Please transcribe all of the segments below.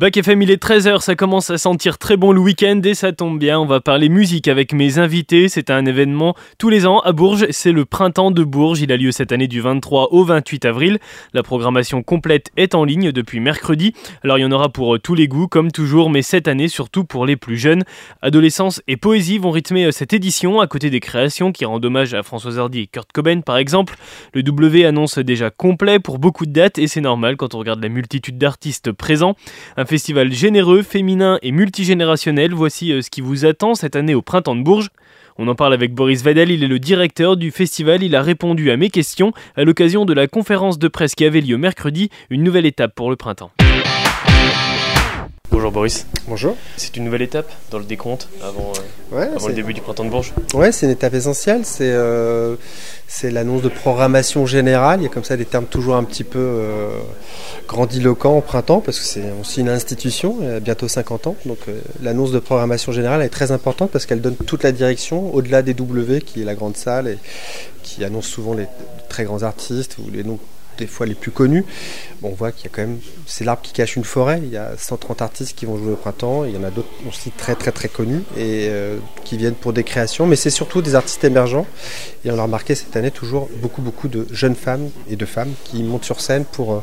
Bac FM, il est 13h, ça commence à sentir très bon le week-end et ça tombe bien, on va parler musique avec mes invités. C'est un événement tous les ans à Bourges, c'est le printemps de Bourges, il a lieu cette année du 23 au 28 avril. La programmation complète est en ligne depuis mercredi, alors il y en aura pour euh, tous les goûts comme toujours, mais cette année surtout pour les plus jeunes. Adolescence et poésie vont rythmer euh, cette édition à côté des créations qui rendent hommage à François Hardy et Kurt Cobain par exemple. Le W annonce déjà complet pour beaucoup de dates et c'est normal quand on regarde la multitude d'artistes présents. Festival généreux, féminin et multigénérationnel, voici euh, ce qui vous attend cette année au Printemps de Bourges. On en parle avec Boris Vadel, il est le directeur du festival, il a répondu à mes questions à l'occasion de la conférence de presse qui avait lieu mercredi, une nouvelle étape pour le printemps. Bonjour Boris. Bonjour. C'est une nouvelle étape dans le décompte avant, euh, Ouais, avant le début du printemps de Bourges. ouais, c'est une étape essentielle. C'est euh, c'est l'annonce de programmation générale. Il y a comme ça des termes toujours un petit peu euh, grandiloquents au printemps parce que c'est aussi une institution, elle a bientôt 50 ans. Donc l'annonce de programmation générale est très importante parce qu'elle donne toute la direction au-delà des W qui est la grande salle et qui annonce souvent les très grands artistes ou les noms des fois les plus connus. On voit qu'il y a quand même, c'est l'arbre qui cache une forêt. Il y a 130 artistes qui vont jouer au printemps. Il y en a d'autres aussi très très très connus et euh, qui viennent pour des créations. Mais c'est surtout des artistes émergents. Et on a remarqué cette année toujours beaucoup beaucoup de jeunes femmes et de femmes qui montent sur scène pour euh,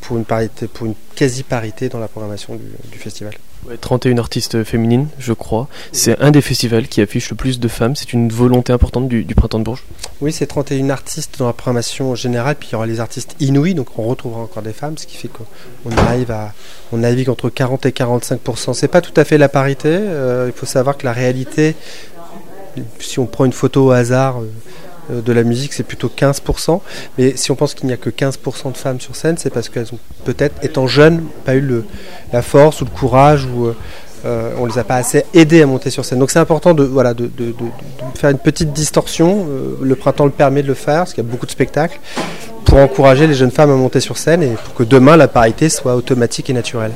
pour une quasi parité dans la programmation du festival. Ouais, 31 artistes féminines, je crois. C'est un des festivals qui affiche le plus de femmes. C'est une volonté importante du, du printemps de Bourges. Oui, c'est 31 artistes dans la programmation générale, puis il y aura les artistes inouïs, donc on retrouvera encore des femmes, ce qui fait qu'on arrive à, on navigue entre 40 et 45% C'est pas tout à fait la parité. euh, il faut savoir que la réalité, si on prend une photo au hasard euh, de la musique, c'est plutôt 15% Mais si on pense qu'il n'y a que 15% de femmes sur scène, c'est parce qu'elles ont peut-être, étant jeunes, pas eu la force ou le courage ou euh, euh, on les a pas assez aidés à monter sur scène. Donc c'est important de, voilà, de faire une petite distorsion. Euh, le printemps le permet de le faire, parce qu'il y a beaucoup de spectacles, pour encourager les jeunes femmes à monter sur scène et pour que demain la parité soit automatique et naturelle.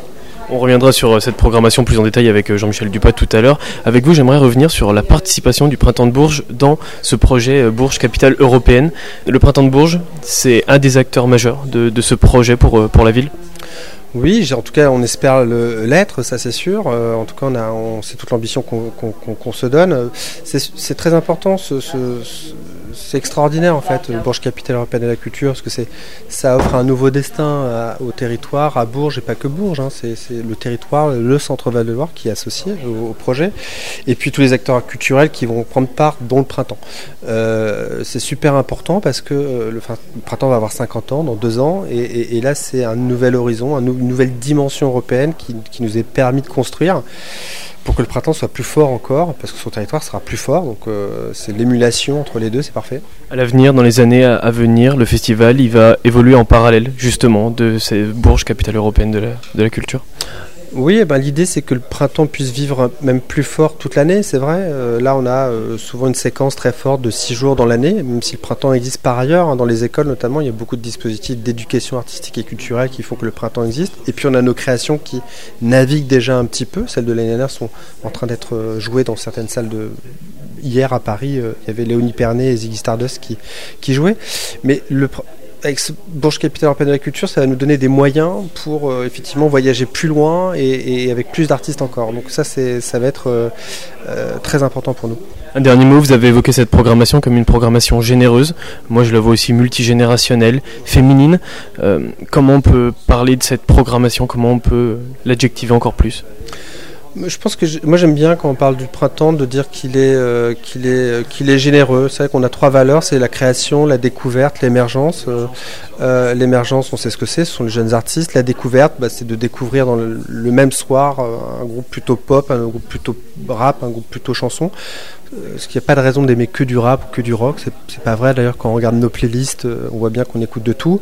On reviendra sur euh, cette programmation plus en détail avec euh, Jean-Michel Dupas tout à l'heure. Avec vous, j'aimerais revenir sur la participation du Printemps de Bourges dans ce projet euh, Bourges Capitale Européenne. Le Printemps de Bourges, c'est un des acteurs majeurs de, ce projet pour, la ville? Oui, en tout cas, on espère l'être, ça c'est sûr. En tout cas, c'est toute l'ambition qu'on se donne. C'est très important, ce- c'est extraordinaire en fait, Bourges Capitale Européenne de la Culture, parce que ça offre un nouveau destin à- au territoire, à Bourges et pas que Bourges. hein. c'est, le territoire, le centre Val-de-Loire qui est associé au, projet, et puis tous les acteurs culturels qui vont prendre part dans le printemps. Euh, c'est super important parce que euh, le, printemps va avoir 50 ans dans deux ans, et, là c'est un nouvel horizon, une nouvelle dimension européenne qui nous est permis de construire pour que le printemps soit plus fort encore, parce que son territoire sera plus fort. Donc euh, c'est l'émulation entre les deux, c'est parfait. À l'avenir, dans les années à, venir, le festival il va évoluer en parallèle justement de ces Bourges Capitale Européenne de la culture? Oui, eh ben, l'idée c'est que le printemps puisse vivre même plus fort toute l'année, c'est vrai. Euh, là, on a euh, souvent une séquence très forte de six jours dans l'année, même si le printemps existe par ailleurs. hein, dans les écoles notamment, il y a beaucoup de dispositifs d'éducation artistique et culturelle qui font que le printemps existe. Et puis on a nos créations qui naviguent déjà un petit peu. Celles de l'année dernière sont en train d'être euh, jouées dans certaines salles de... Hier à Paris, il y avait Léonie Pernet et Ziggy Stardust qui, qui jouaient. Mais le, avec ce Bourges Capitale Européenne de la Culture, ça va nous donner des moyens pour euh, effectivement voyager plus loin et, avec plus d'artistes encore. Donc ça, ça va être euh, euh, très important pour nous. Un dernier mot, vous avez évoqué cette programmation comme une programmation généreuse. Moi, je la vois aussi multigénérationnelle, féminine. Comment on peut parler de cette programmation? Comment on peut l'adjectiver encore plus? Je pense que moi j'aime bien quand on parle du printemps de dire qu'il est euh, qu'il est euh, qu'il est généreux. C'est vrai qu'on a trois valeurs, c'est la création, la découverte, l'émergence. Euh, l'émergence, on sait ce que c'est, ce sont les jeunes artistes. La découverte, bah, c'est de découvrir dans le, même soir un groupe plutôt pop, un groupe plutôt rap, un groupe plutôt chanson. Parce qu'il n'y a pas de raison d'aimer que du rap ou que du rock. C'est pas vrai d'ailleurs quand on regarde nos playlists, on voit bien qu'on écoute de tout.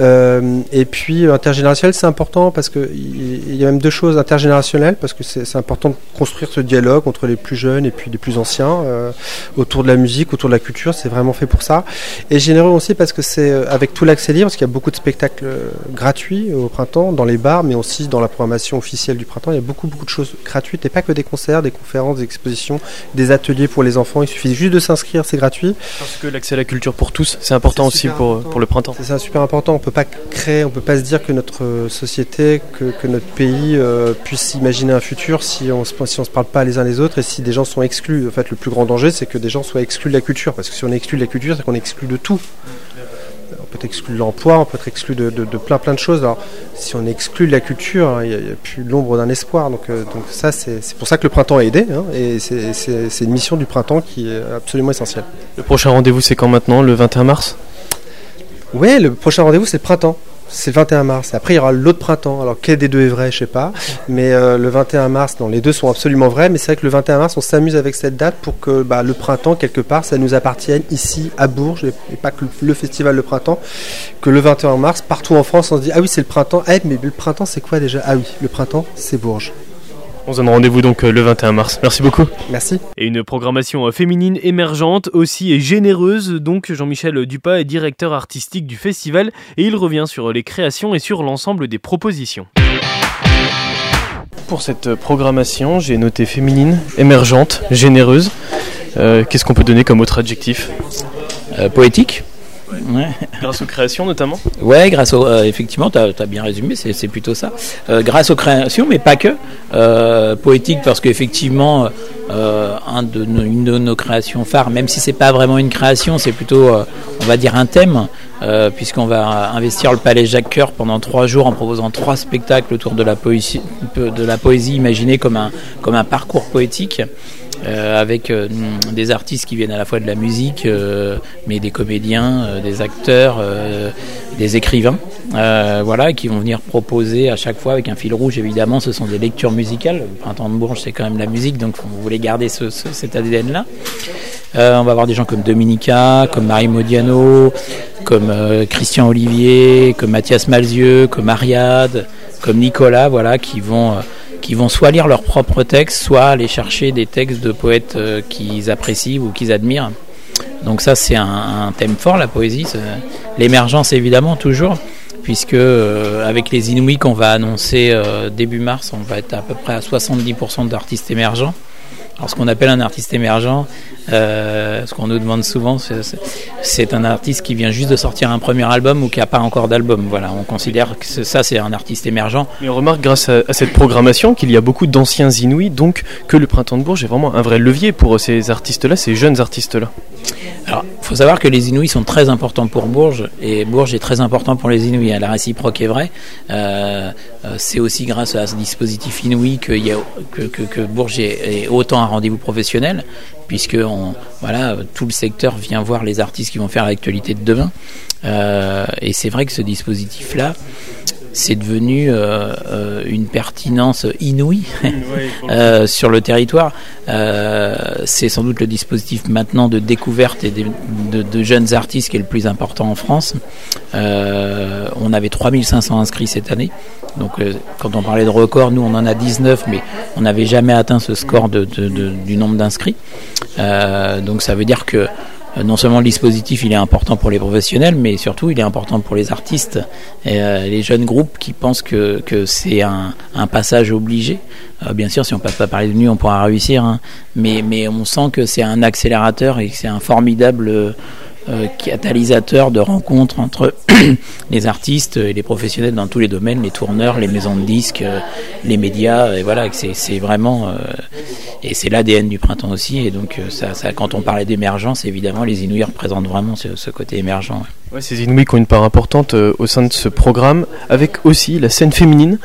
Et puis intergénérationnel, c'est important parce que il il y a même deux choses intergénérationnelles parce que c'est c'est important de construire ce dialogue entre les plus jeunes et puis les plus anciens euh, autour de la musique, autour de la culture. C'est vraiment fait pour ça. Et généreux aussi parce que c'est euh, avec tout l'accès libre, parce qu'il y a beaucoup de spectacles euh, gratuits au printemps dans les bars, mais aussi dans la programmation officielle du printemps. Il y a beaucoup beaucoup de choses gratuites et pas que des concerts, des conférences, des expositions, des ateliers pour les enfants. Il suffit juste de s'inscrire, c'est gratuit. Parce que l'accès à la culture pour tous, c'est important aussi pour, pour le printemps. C'est ça, super important. On peut pas créer, on peut pas se dire que notre société, que, que notre pays euh, puisse imaginer un futur si on, si on se parle pas les uns les autres et si des gens sont exclus. En fait, le plus grand danger, c'est que des gens soient exclus de la culture. Parce que si on est exclu de la culture, c'est qu'on est exclu de tout peut être exclu de l'emploi, on peut être exclu de, plein plein de choses. Alors, si on exclut de la culture, hein, il n'y a, plus l'ombre d'un espoir. Donc, euh, donc ça, c'est pour ça que le printemps a aidé. Hein, et c'est une mission du printemps qui est absolument essentielle. Le prochain rendez-vous, c'est quand maintenant? Le 21 mars? Oui, le prochain rendez-vous, c'est le printemps c'est le 21 mars. Après, il y aura l'autre printemps. Alors, quel des deux est vrai, je sais pas. Mais euh, le 21 mars, non, les deux sont absolument vrais. Mais c'est vrai que le 21 mars, on s'amuse avec cette date pour que bah, le printemps, quelque part, ça nous appartienne ici, à Bourges, et pas que le festival le printemps. Que le 21 mars, partout en France, on se dit Ah oui, c'est le printemps. Eh, mais le printemps, c'est quoi déjà? Ah oui, le printemps, c'est Bourges. On se donne rendez-vous donc euh, le 21 mars. Merci beaucoup. Merci. Et une programmation euh, féminine émergente aussi et généreuse. Donc Jean-Michel Dupas est directeur artistique du festival et il revient sur les créations et sur l'ensemble des propositions. Pour cette euh, programmation, j'ai noté féminine, émergente, généreuse. Qu'est-ce qu'on peut donner comme autre adjectif? Poétique Grâce aux créations notamment Ouais, grâce au, euh, effectivement, tu as, bien résumé, c'est plutôt ça. Euh, grâce aux créations, mais pas que. Euh, poétique parce qu'effectivement, un de nos, une de nos créations phares, même si c'est pas vraiment une création, c'est plutôt, on va dire, un thème, puisqu'on va investir le Palais Jacques Coeur pendant trois jours en proposant trois spectacles autour de la poésie, de la poésie imaginée comme un, comme un parcours poétique. Euh, avec euh, des artistes qui viennent à la fois de la musique, euh, mais des comédiens, des acteurs, des écrivains, voilà, qui vont venir proposer à chaque fois avec un fil rouge. Évidemment, ce sont des lectures musicales. Le Printemps de Bourges, c'est quand même la musique, donc vous voulez garder ce, cet ADN-là. on va avoir des gens comme Dominica, comme Marie Modiano, comme Christian Olivier, comme Mathias Malzieux, comme Ariade, comme Nicolas, voilà, qui vont qui vont soit lire leurs propres textes, soit aller chercher des textes de poètes euh, qu'ils apprécient ou qu'ils admirent. Donc ça c'est un, thème fort la poésie, l'émergence évidemment toujours, puisque euh, avec les Inuits qu'on va annoncer euh, début mars, on va être à peu près à 70% d'artistes émergents. Alors ce qu'on appelle un artiste émergent, euh, ce qu'on nous demande souvent, c'est un artiste qui vient juste de sortir un premier album ou qui n'a pas encore d'album. Voilà, on considère que ça c'est un artiste émergent. Mais on remarque grâce à, cette programmation qu'il y a beaucoup d'anciens Inuits, donc que le Printemps de Bourges est vraiment un vrai levier pour ces artistes-là, ces jeunes artistes-là. Alors, il faut savoir que les Inuits sont très importants pour Bourges et Bourges est très important pour les Inuits. La réciproque est vraie. Euh, euh, c'est aussi grâce à ce dispositif Inuit que, y a, que, que, Bourges est, autant un rendez-vous professionnel, puisque on, voilà, tout le secteur vient voir les artistes qui vont faire l'actualité de demain. Euh, et c'est vrai que ce dispositif-là, c'est devenu euh, euh, une pertinence inouïe euh, sur le territoire. c'est sans doute le dispositif maintenant de découverte et de, jeunes artistes qui est le plus important en France. On avait 3500 inscrits cette année. Donc quand on parlait de record, nous on en a 19, mais on n'avait jamais atteint ce score de, du nombre d'inscrits. donc ça veut dire que euh, non seulement le dispositif il est important pour les professionnels, mais surtout il est important pour les artistes et euh, les jeunes groupes qui pensent que, c'est un, passage obligé. Euh, bien sûr, si on passe pas par les nuits, on pourra réussir, hein. mais, mais on sent que c'est un accélérateur et que c'est un formidable euh, catalyseur de rencontres entre les artistes et les professionnels dans tous les domaines, les tourneurs, les maisons de disques, euh, les médias, et voilà, c'est vraiment euh, et c'est l'ADN du printemps aussi. Et donc ça, ça quand on parlait d'émergence, évidemment, les Inuits représentent vraiment ce, côté émergent. Ouais, ces Inuits qui ont une part importante euh, au sein de ce programme, avec aussi la scène féminine,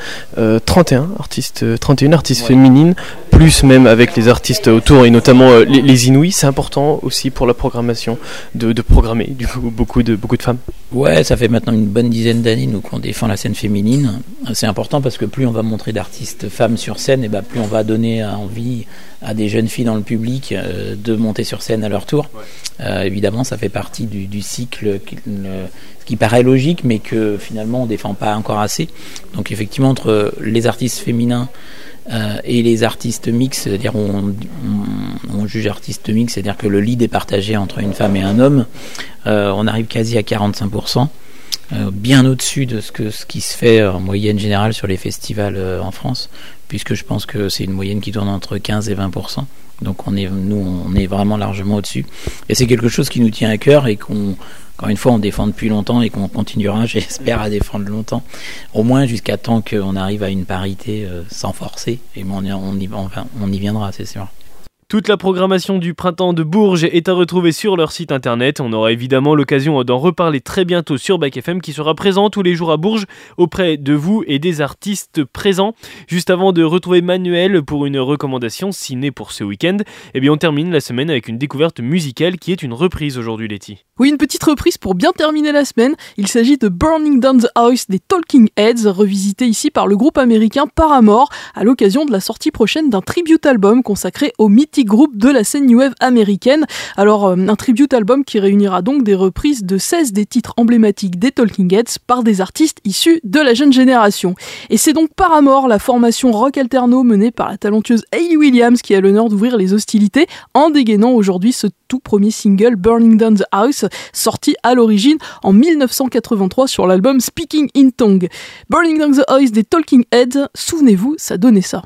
31 euh, artistes, 31 euh, artistes féminines, plus même avec les artistes autour et notamment les, les, Inuits. C'est important aussi pour la programmation de, de, programmer du coup beaucoup de beaucoup de femmes. Ouais, ça fait maintenant une bonne dizaine d'années nous qu'on défend la scène féminine. C'est important parce que plus on va montrer d'artistes femmes sur scène, et ben plus on va donner envie à des jeunes filles dans le public de monter sur scène à leur tour. évidemment, ça fait partie du, du cycle ce qui paraît logique, mais que finalement on défend pas encore assez. Donc effectivement, entre les artistes féminins euh, et les artistes mixtes, c'est-à-dire on, juge artiste mixte, c'est-à-dire que le lead est partagé entre une femme et un homme, euh, on arrive quasi à 45%. Euh, bien au-dessus de ce, que, ce qui se fait en moyenne générale sur les festivals en France, puisque je pense que c'est une moyenne qui tourne entre 15 et 20 donc on est, nous, on est vraiment largement au-dessus. Et c'est quelque chose qui nous tient à cœur et qu'on, encore une fois, on défend depuis longtemps et qu'on continuera, j'espère, à défendre longtemps. Au moins jusqu'à temps qu'on arrive à une parité euh, sans forcer. Et on y, on y, on y viendra, c'est sûr. Toute la programmation du printemps de Bourges est à retrouver sur leur site internet. On aura évidemment l'occasion d'en reparler très bientôt sur Bac FM qui sera présent tous les jours à Bourges auprès de vous et des artistes présents. Juste avant de retrouver Manuel pour une recommandation ciné pour ce week-end, eh bien on termine la semaine avec une découverte musicale qui est une reprise aujourd'hui Letty. Oui, une petite reprise pour bien terminer la semaine. Il s'agit de Burning Down the House des Talking Heads, revisité ici par le groupe américain Paramore à l'occasion de la sortie prochaine d'un tribute album consacré au mythe groupe de la scène new wave américaine. Alors euh, un tribute album qui réunira donc des reprises de 16 des titres emblématiques des Talking Heads par des artistes issus de la jeune génération. Et c'est donc Paramore, la formation rock alterno menée par la talentueuse Hayley Williams qui a l'honneur d'ouvrir les hostilités en dégainant aujourd'hui ce tout premier single Burning Down the House sorti à l'origine en 1983 sur l'album Speaking in Tongue. Burning Down the House des Talking Heads, souvenez-vous, ça donnait ça.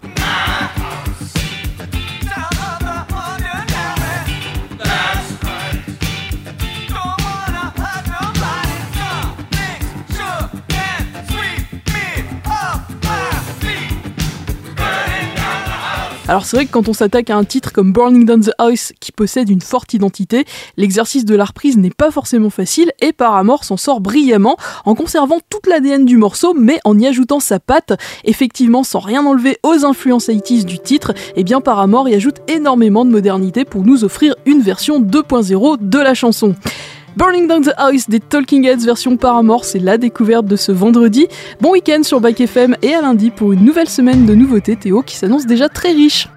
Alors c'est vrai que quand on s'attaque à un titre comme Burning Down the House qui possède une forte identité, l'exercice de la reprise n'est pas forcément facile et Paramore s'en sort brillamment en conservant toute l'ADN du morceau mais en y ajoutant sa patte. Effectivement, sans rien enlever aux influences 80 du titre, et eh bien Paramore y ajoute énormément de modernité pour nous offrir une version 2.0 de la chanson. Burning Down the House des Talking Heads version Paramore, c'est la découverte de ce vendredi. Bon week-end sur Back FM et à lundi pour une nouvelle semaine de nouveautés Théo qui s'annonce déjà très riche.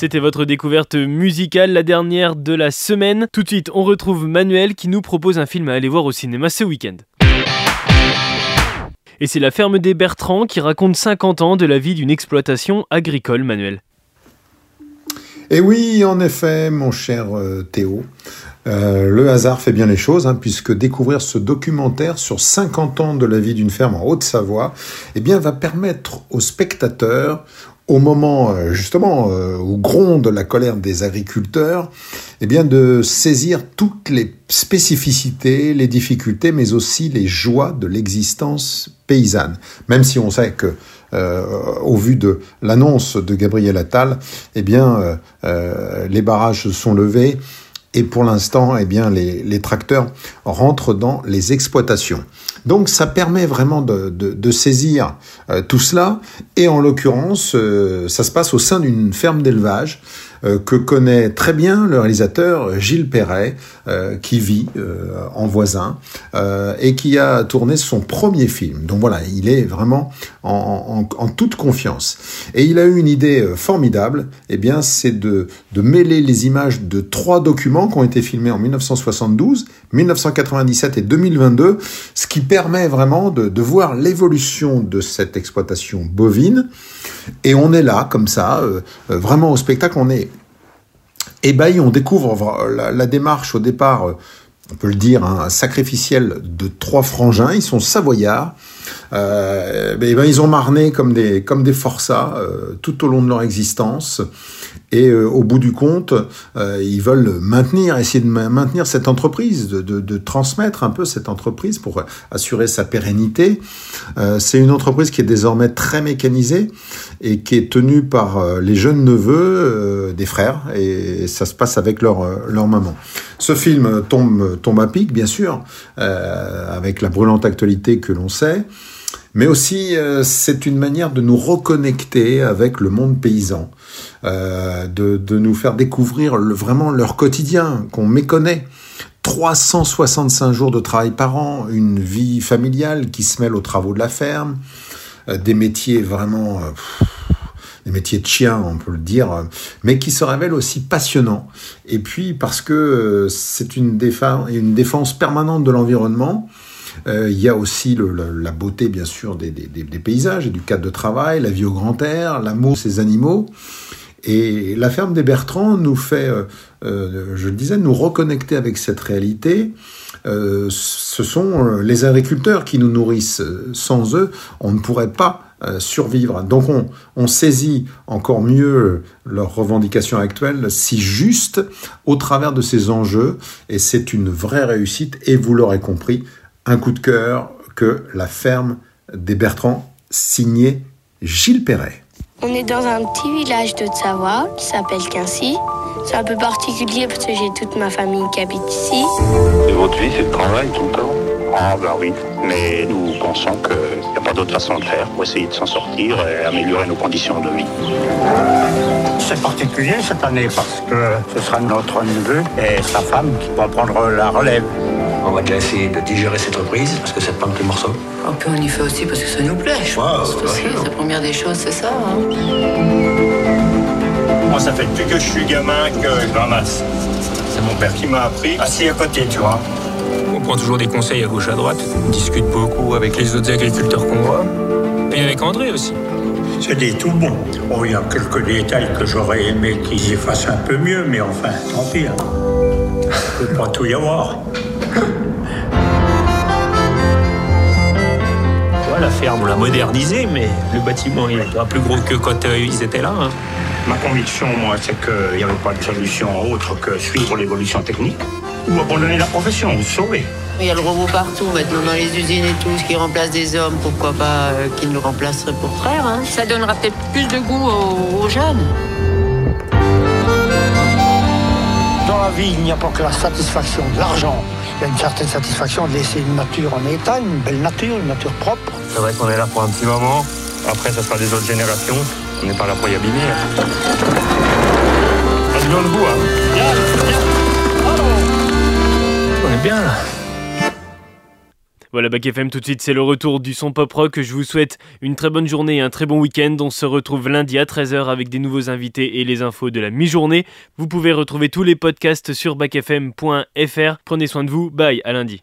C'était votre découverte musicale, la dernière de la semaine. Tout de suite, on retrouve Manuel qui nous propose un film à aller voir au cinéma ce week-end. Et c'est La ferme des Bertrands qui raconte 50 ans de la vie d'une exploitation agricole, Manuel. Et oui, en effet, mon cher euh, Théo, euh, le hasard fait bien les choses, hein, puisque découvrir ce documentaire sur 50 ans de la vie d'une ferme en Haute-Savoie, eh bien, va permettre aux spectateurs, au moment euh, justement où gronde la colère des agriculteurs, eh bien, de saisir toutes les spécificités, les difficultés, mais aussi les joies de l'existence paysanne. Même si on sait que euh, au vu de l'annonce de Gabriel Attal, eh bien, euh, euh, les barrages sont levés et pour l'instant, eh bien, les, les, tracteurs rentrent dans les exploitations. Donc, ça permet vraiment de, saisir tout cela. Et en l'occurrence, ça se passe au sein d'une ferme d'élevage euh, que connaît très bien le réalisateur Gilles Perret, euh, qui vit euh, en voisin et qui a tourné son premier film. Donc voilà, il est vraiment en, en, en toute confiance. Et il a eu une idée formidable, eh bien, c'est de, de mêler les images de trois documents qui ont été filmés en 1972, 1997 et 2022, ce qui permet vraiment de, de voir l'évolution de cette exploitation bovine. Et on est là, comme ça, euh, vraiment au spectacle, on est ébahi, on découvre la, la démarche au départ, euh, on peut le dire, hein, sacrificielle de trois frangins, ils sont savoyards, euh, ben, ils ont marné comme des, forçats euh, tout au long de leur existence. Et euh, au bout du compte, ils veulent maintenir, essayer de maintenir cette entreprise, de, transmettre un peu cette entreprise pour assurer sa pérennité. C'est une entreprise qui est désormais très mécanisée et qui est tenue par les jeunes neveux des frères et ça se passe avec leur, maman. Ce film tombe à pic, bien sûr, avec la brûlante actualité que l'on sait mais aussi euh, c'est une manière de nous reconnecter avec le monde paysan, euh, de, de, nous faire découvrir le, vraiment leur quotidien qu'on méconnaît. 365 jours de travail par an, une vie familiale qui se mêle aux travaux de la ferme, euh, des métiers vraiment... Euh, des métiers de chien, on peut le dire, mais qui se révèlent aussi passionnants. Et puis parce que euh, c'est une, défense, une défense permanente de l'environnement, euh, il y a aussi la, beauté, bien sûr, des, paysages et du cadre de travail, la vie au grand air, l'amour de ces animaux. Et la ferme des Bertrands nous fait, euh, euh, je le disais, nous reconnecter avec cette réalité. Ce sont les agriculteurs qui nous nourrissent. Sans eux, on ne pourrait pas survivre. Donc on, on, saisit encore mieux leurs revendications actuelles, si juste, au travers de ces enjeux. Et c'est une vraie réussite. Et vous l'aurez compris, un coup de cœur que la ferme des Bertrands, signé Gilles Perret. On est dans un petit village de Savoie qui s'appelle Quincy. C'est un peu particulier parce que j'ai toute ma famille qui habite ici. Et votre vie, c'est le travail tout le temps? Ah ben oui, mais nous pensons qu'il n'y a pas d'autre façon de faire pour essayer de s'en sortir et améliorer nos conditions de vie. C'est particulier cette année parce que ce sera notre neveu et sa femme qui vont prendre la relève. On va déjà essayer de digérer cette reprise parce que c'est pas un petit morceau. Un peu on y fait aussi parce que ça nous plaît. Je Wow, pense aussi, la première des choses, c'est ça. hein. Moi, ça fait depuis que je suis gamin que je ramasse. C'est mon père qui m'a appris, assis à côté, tu vois. On prend toujours des conseils à gauche à droite. On discute beaucoup avec les autres agriculteurs qu'on voit. Et avec André aussi. C'est des tout bons. Oh, il y a quelques détails que j'aurais aimé qu'ils y fassent un peu mieux, mais enfin, tant pis. Hein. Il peut pas tout y avoir. Ouais, la ferme, on l'a modernisée, mais le bâtiment, il est pas plus gros que quand euh, ils étaient là. hein. Ma conviction, moi, c'est qu'il n'y avait pas de solution autre que suivre l'évolution technique ou abandonner la profession, ou se sauver. Il y a le robot partout maintenant dans les usines et tout, ce qui remplace des hommes, pourquoi pas euh, qu'ils nous remplaceraient pour frères. Hein. Ça donnera peut-être plus de goût aux, aux jeunes. Dans la vie, il n'y a pas que la satisfaction de l'argent. Il y a une certaine satisfaction de laisser une nature en état, une belle nature, une nature propre. C'est vrai qu'on est là pour un petit moment. Après, ça sera des autres générations. On n'est pas là pour y abîmer. Ça se donne le hein. On est bien là. Voilà, Bac FM, tout de suite, c'est le retour du son pop rock. Je vous souhaite une très bonne journée et un très bon week-end. On se retrouve lundi à 13h avec des nouveaux invités et les infos de la mi-journée. Vous pouvez retrouver tous les podcasts sur bacfm.fr. Prenez soin de vous. Bye, à lundi.